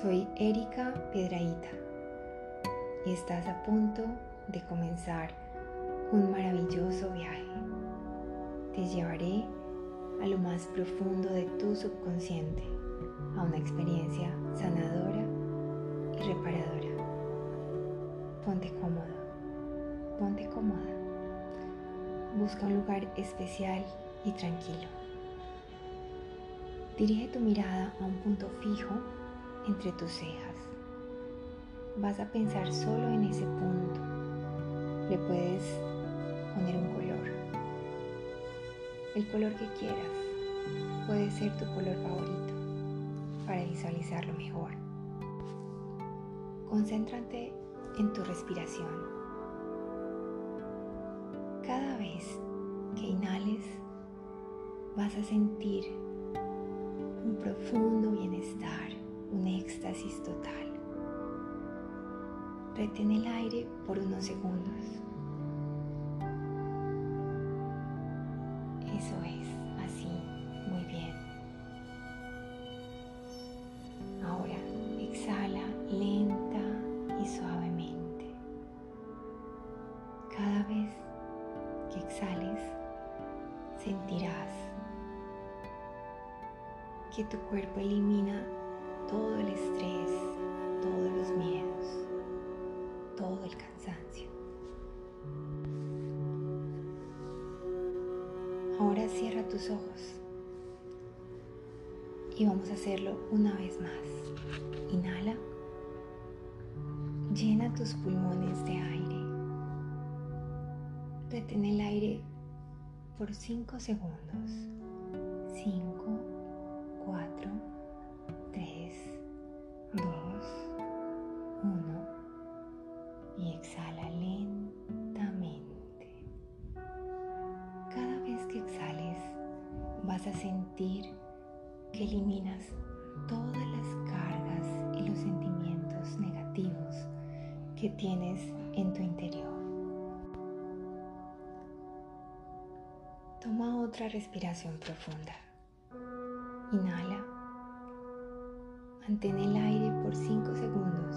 Soy Erika Piedraíta y estás a punto de comenzar un maravilloso viaje. Te llevaré a lo más profundo de tu subconsciente, a una experiencia sanadora y reparadora. Ponte cómodo, ponte cómoda. Busca un lugar especial y tranquilo. Dirige tu mirada a un punto fijo entre tus cejas. Vas a pensar solo en ese punto. Le puedes poner un color. El color que quieras. Puede ser tu color favorito para visualizarlo mejor. Concéntrate en tu respiración. Cada vez que inhales, vas a sentir un profundo bienestar un éxtasis total. Retén el aire por unos segundos. Eso es, así, muy bien. Ahora exhala lenta y suavemente. Cada vez que exhales, sentirás que tu cuerpo elimina todo el estrés, todos los miedos, todo el cansancio. Ahora cierra tus ojos y vamos a hacerlo una vez más. Inhala. Llena tus pulmones de aire. Retén el aire por 5 segundos. 5, tienes en tu interior. Toma otra respiración profunda. Inhala. Mantén el aire por 5 segundos.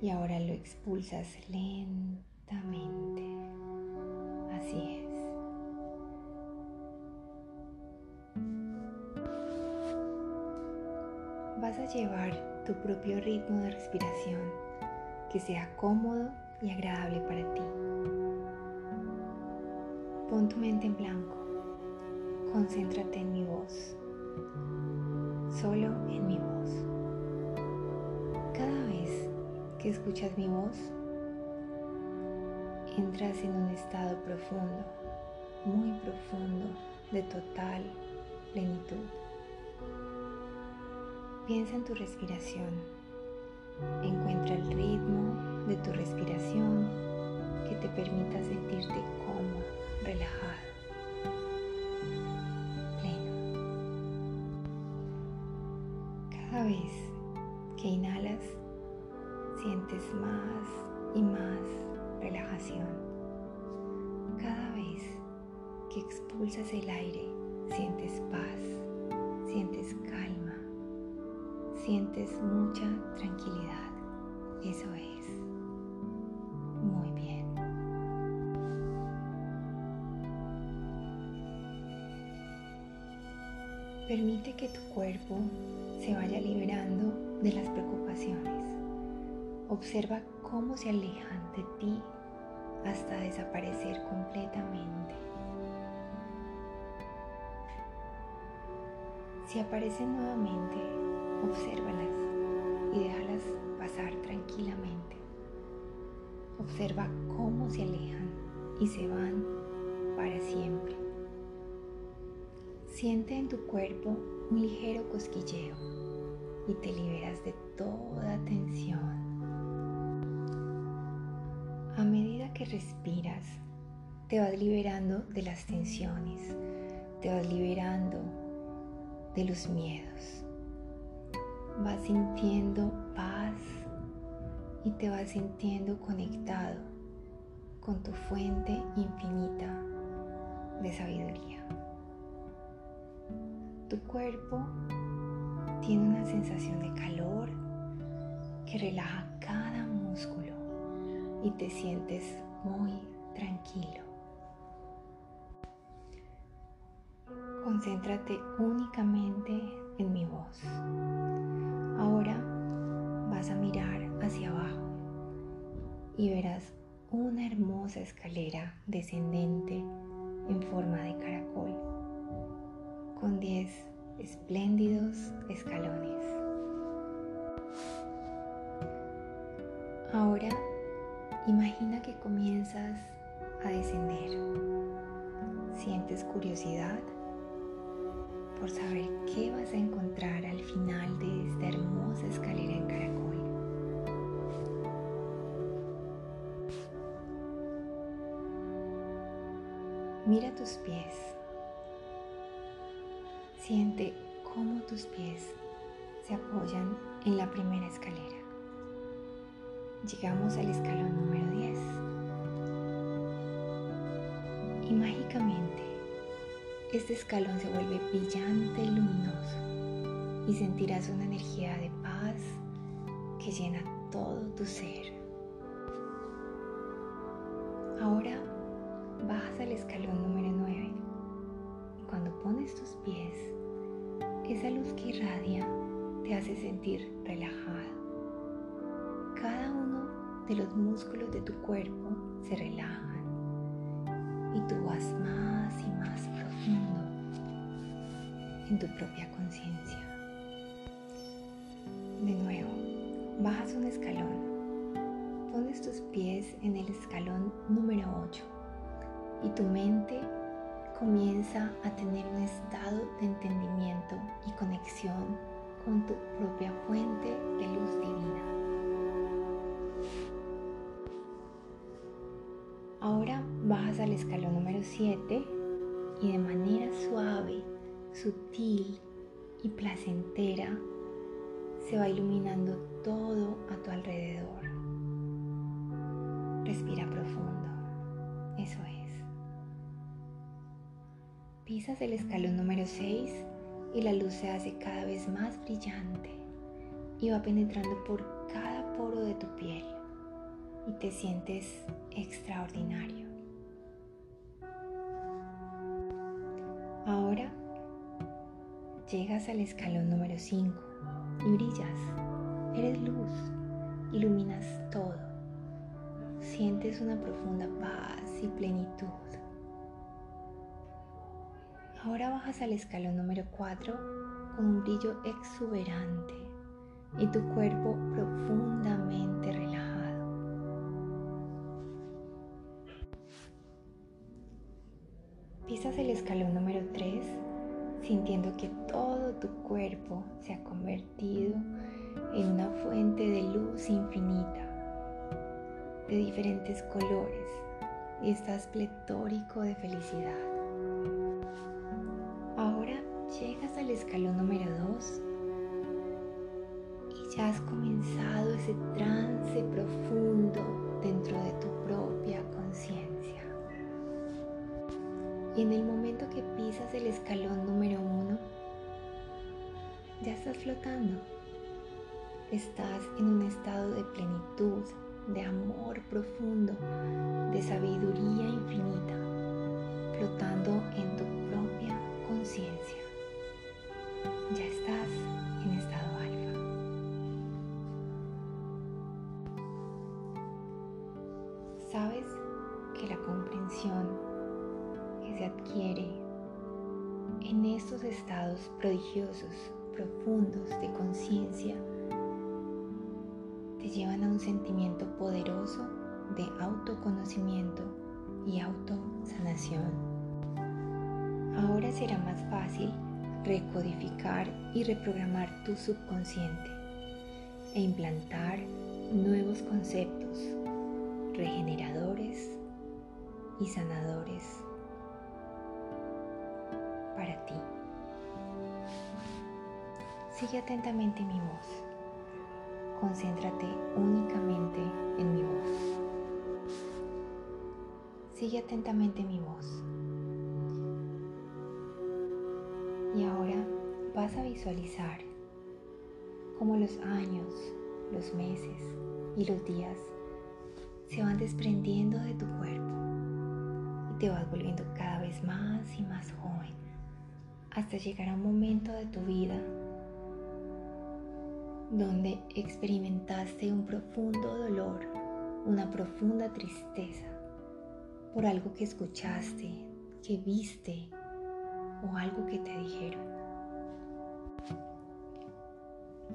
Y ahora lo expulsas lentamente. Así es. Vas a llevar tu propio ritmo de respiración que sea cómodo y agradable para ti. Pon tu mente en blanco concéntrate en mi voz, solo en mi voz. Cada vez que escuchas mi voz, entras en un estado profundo, muy profundo, de total plenitud. Piensa en tu respiración. Encuentra el ritmo de tu respiración que te permita sentirte cómodo, relajado. Cada vez que inhalas, sientes más y más relajación. Cada vez que expulsas el aire, sientes paz, sientes calma, sientes mucha tranquilidad. Eso es. Muy bien. Permite que tu cuerpo se vaya liberando de las preocupaciones. Observa cómo se alejan de ti hasta desaparecer completamente. Si aparecen nuevamente, obsérvalas y déjalas pasar tranquilamente. Observa cómo se alejan y se van para siempre. Siente en tu cuerpo un ligero cosquilleo y te liberas de toda tensión. A medida que respiras, te vas liberando de las tensiones, te vas liberando de los miedos. Vas sintiendo paz y te vas sintiendo conectado con tu fuente infinita de sabiduría. Tu cuerpo tiene una sensación de calor que relaja cada músculo y te sientes muy tranquilo. Concéntrate únicamente en mi voz. Ahora vas a mirar hacia abajo y verás una hermosa escalera descendente en forma de caracol con 10 espléndidos escalones. Ahora imagina que comienzas a descender. Sientes curiosidad por saber qué vas a encontrar al final de esta hermosa escalera en caracol. Mira tus pies. Siente cómo tus pies se apoyan en la primera escalera. Llegamos al escalón número 10. Y mágicamente este escalón se vuelve brillante y luminoso y sentirás una energía de paz que llena todo tu ser. Ahora bajas al escalón número 9 y cuando pones tus pies, esa luz que irradia te hace sentir relajado. Cada uno de los músculos de tu cuerpo se relajan y tú vas más y más profundo en tu propia conciencia. De nuevo, bajas un escalón. Pones tus pies en el escalón número 8 y tu mente comienza a tener un estado de entendimiento y conexión con tu propia fuente de luz divina. Ahora bajas al escalón número 7 y de manera suave, sutil y placentera se va iluminando todo a tu alrededor. Respira profundo. Eso es. Pisas el escalón número 6 y la luz se hace cada vez más brillante y va penetrando por cada poro de tu piel y te sientes extraordinario. Llegas al escalón número 5 y brillas. Eres luz, iluminas todo. Sientes una profunda paz y plenitud. Ahora bajas al escalón número 4 con un brillo exuberante y tu cuerpo profundamente relajado. De diferentes colores, y estás pletórico de felicidad. Llegas al escalón número 2 y ya has comenzado ese trance profundo dentro de tu propia conciencia. Y en el momento que pisas el escalón número 1, ya estás flotando. Estás en un estado de plenitud, de amor profundo, de sabiduría infinita, flotando en tu propia conciencia ya estás en estado alfa. Sabes que la comprensión que se adquiere en estos estados prodigiosos, profundos de conciencia, llevan a un sentimiento poderoso de autoconocimiento y autosanación. Ahora será más fácil recodificar y reprogramar tu subconsciente e implantar nuevos conceptos regeneradores y sanadores para ti. Sigue atentamente mi voz. Concéntrate únicamente en mi voz. Sigue atentamente mi voz. Y ahora vas a visualizar cómo los años, los meses y los días se van desprendiendo de tu cuerpo y te vas volviendo cada vez más y más joven hasta llegar a un momento de tu vida donde experimentaste un profundo dolor, una profunda tristeza por algo que escuchaste, que viste o algo que te dijeron.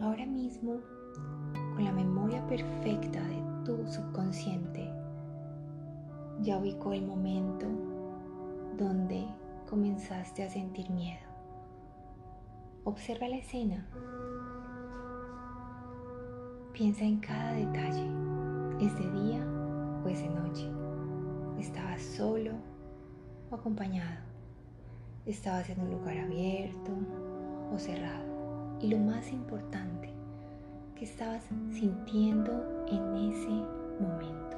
Ahora mismo, con la memoria perfecta de tu subconsciente, ya ubicó el momento donde comenzaste a sentir miedo. Observa la escena. Piensa en cada detalle. ¿Es de día o es de noche? ¿Estabas solo o acompañado? ¿Estabas en un lugar abierto o cerrado? Y lo más importante, ¿qué estabas sintiendo en ese momento?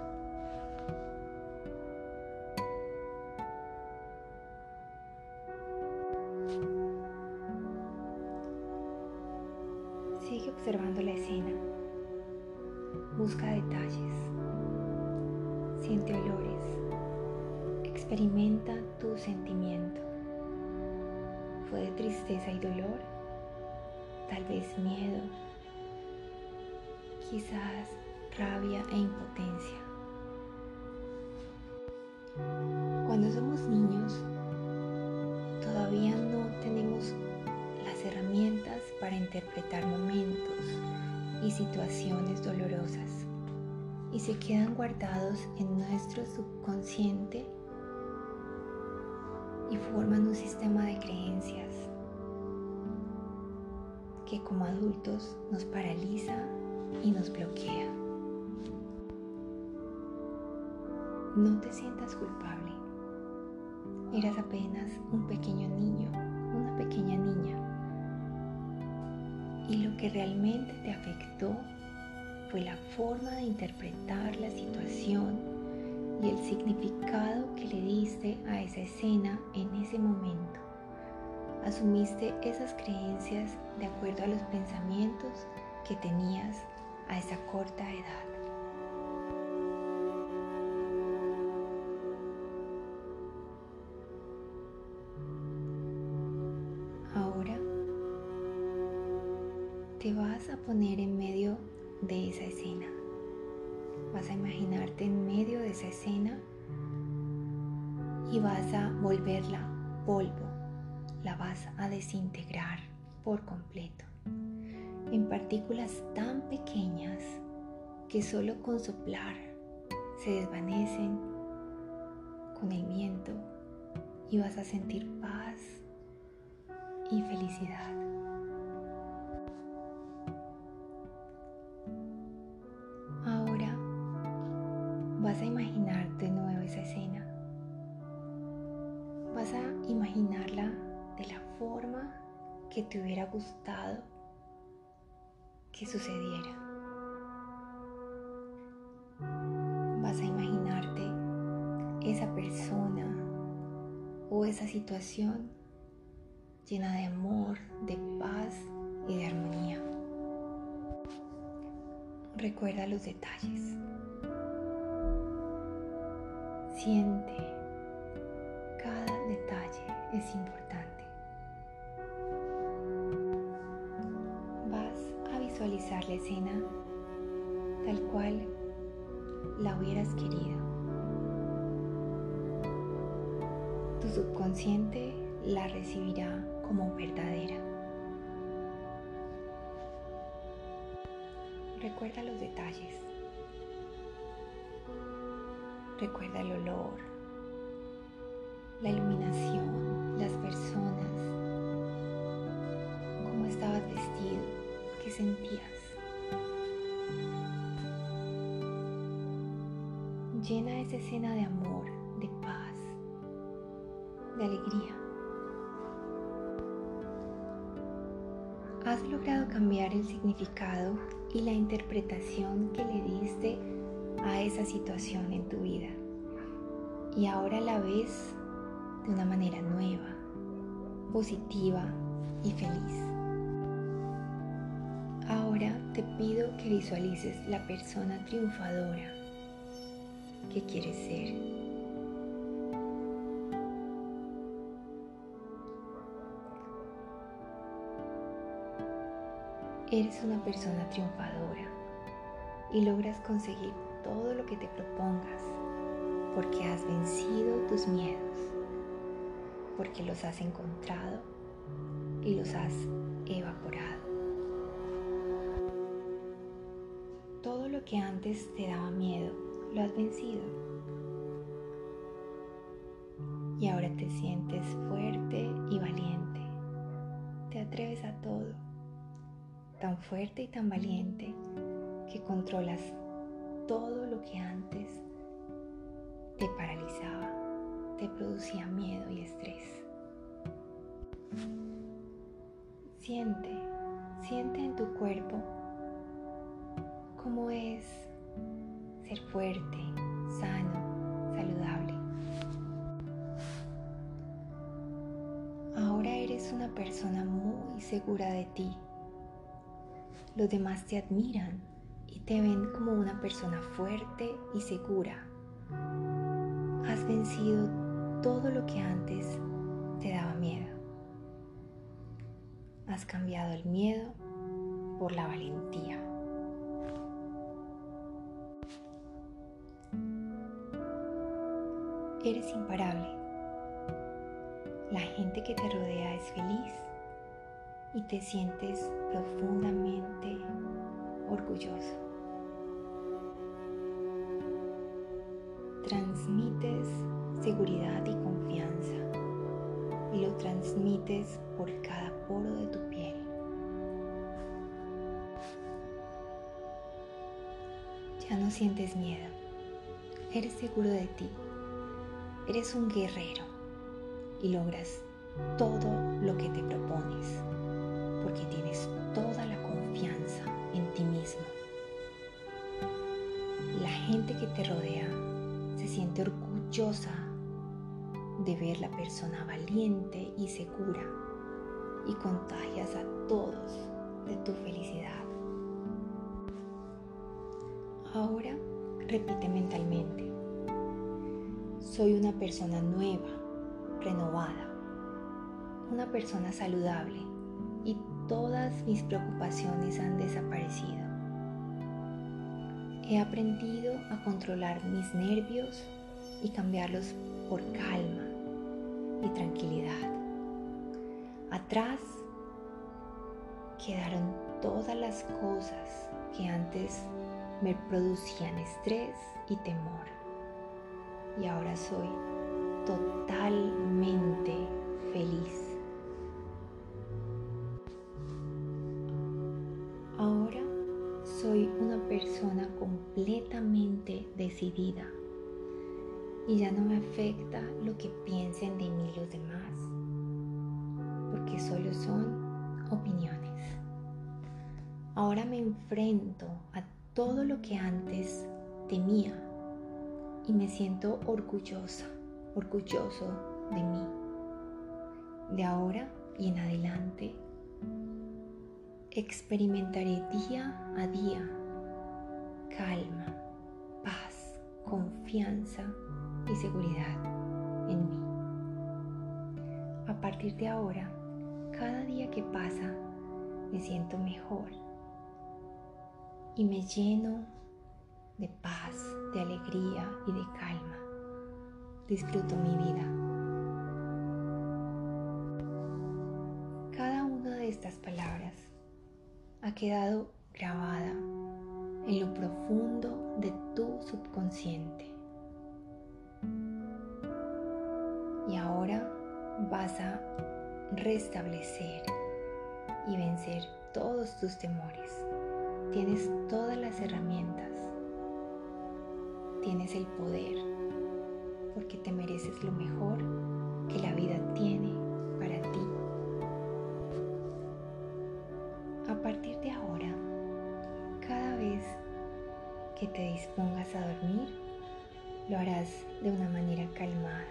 Sigue observando la escena. Busca detalles. Siente olores. Experimenta tu sentimiento. ¿Fue de tristeza y dolor? Tal vez miedo. Quizás rabia e impotencia. Cuando somos niños, todavía no tenemos las herramientas para interpretar situaciones dolorosas y se quedan guardados en nuestro subconsciente y forman un sistema de creencias que como adultos nos paraliza y nos bloquea. No te sientas culpable. Eras apenas un pequeño niño, una pequeña niña. Y lo que realmente te afectó fue la forma de interpretar la situación y el significado que le diste a esa escena en ese momento. Asumiste esas creencias de acuerdo a los pensamientos que tenías a esa corta edad. Te vas a poner en medio de esa escena. Vas a imaginarte en medio de esa escena y vas a volverla polvo. La vas a desintegrar por completo en partículas tan pequeñas que solo con soplar se desvanecen con el viento y vas a sentir paz y felicidad. Vas a imaginar de nuevo esa escena. Vas a imaginarla de la forma que te hubiera gustado que sucediera. Vas a imaginarte esa persona o esa situación llena de amor, de paz y de armonía. Recuerda los detalles. Siente cada detalle es importante. Vas a visualizar la escena tal cual la hubieras querido. Tu subconsciente la recibirá como verdadera. Recuerda los detalles. Recuerda el olor, la iluminación, las personas, cómo estabas vestido, qué sentías. Llena esa escena de amor, de paz, de alegría. Has logrado cambiar el significado y la interpretación que le diste a esa situación en tu vida. Y ahora la ves de una manera nueva, positiva y feliz. Ahora te pido que visualices la persona triunfadora que quieres ser. Eres una persona triunfadora y logras conseguir todo lo que te propongas porque has vencido tus miedos, porque los has encontrado y los has evaporado. Todo lo que antes te daba miedo, lo has vencido. Y ahora te sientes fuerte y valiente. Te atreves a todo. Tan fuerte y tan valiente que controlas todo lo que antes te paralizaba, te producía miedo y estrés. Siente, siente en tu cuerpo cómo es ser fuerte, sano, saludable. Ahora eres una persona muy segura de ti. Los demás te admiran y te ven como una persona fuerte y segura. Has vencido todo lo que antes te daba miedo. Has cambiado el miedo por la valentía. Eres imparable. La gente que te rodea es feliz y te sientes profundamente orgulloso. Transmites seguridad y confianza y lo transmites por cada poro de tu piel. Ya no sientes miedo, eres seguro de ti, eres un guerrero y logras todo lo que te propones porque tienes toda la confianza en ti mismo. La gente que te rodea se siente orgullosa de ver la persona valiente y segura y contagias a todos de tu felicidad. Ahora repite mentalmente, soy una persona nueva, renovada, una persona saludable y todas mis preocupaciones han desaparecido. He aprendido a controlar mis nervios y cambiarlos por calma y tranquilidad. Atrás quedaron todas las cosas que antes me producían estrés y temor. Y ahora soy totalmente feliz. Soy una persona completamente decidida y ya no me afecta lo que piensen de mí los demás, porque solo son opiniones. Ahora me enfrento a todo lo que antes temía y me siento orgullosa, orgulloso de mí. De ahora y en adelante experimentaré día a día calma, paz, confianza y seguridad en mí. A partir de ahora, cada día que pasa, me siento mejor y me lleno de paz, de alegría y de calma. Disfruto mi vida. Ha quedado grabada en lo profundo de tu subconsciente. Y ahora vas a restablecer y vencer todos tus temores. Tienes todas las herramientas. Tienes el poder porque te mereces lo mejor que la vida tiene que te dispongas a dormir, lo harás de una manera calmada.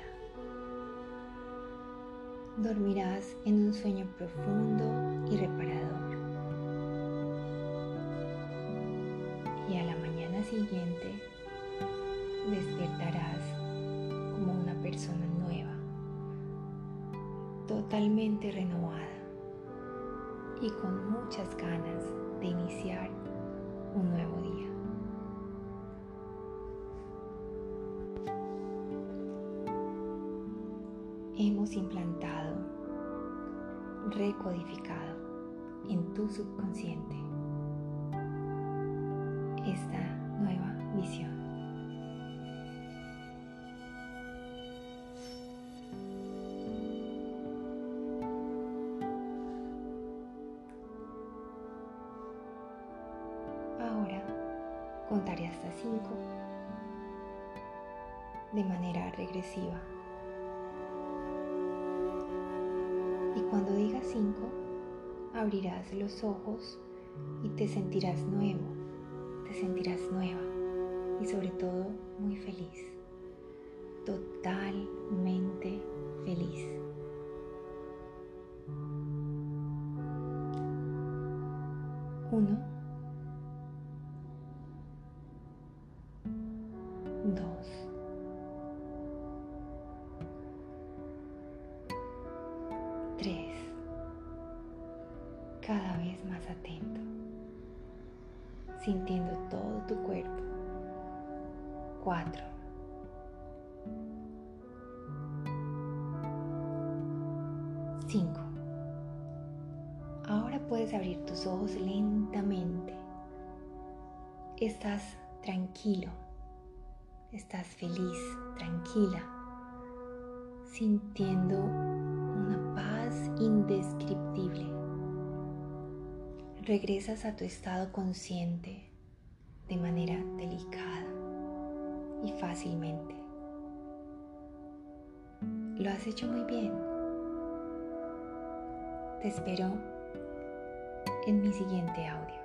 Dormirás en un sueño profundo y reparador. siguiente despertarás como una persona nueva, totalmente renovada y con muchas ganas de iniciar un nuevo día. Hemos implantado, recodificado en tu subconsciente esta nueva visión. Ahora contaré hasta 5 de manera regresiva. Cuando diga 5, abrirás los ojos y te sentirás nuevo, te sentirás nueva y sobre todo muy feliz, totalmente feliz. Uno, Estás tranquilo, estás feliz, tranquila, sintiendo una paz indescriptible. Regresas a tu estado consciente de manera delicada y fácilmente. Lo has hecho muy bien. Te espero en mi siguiente audio.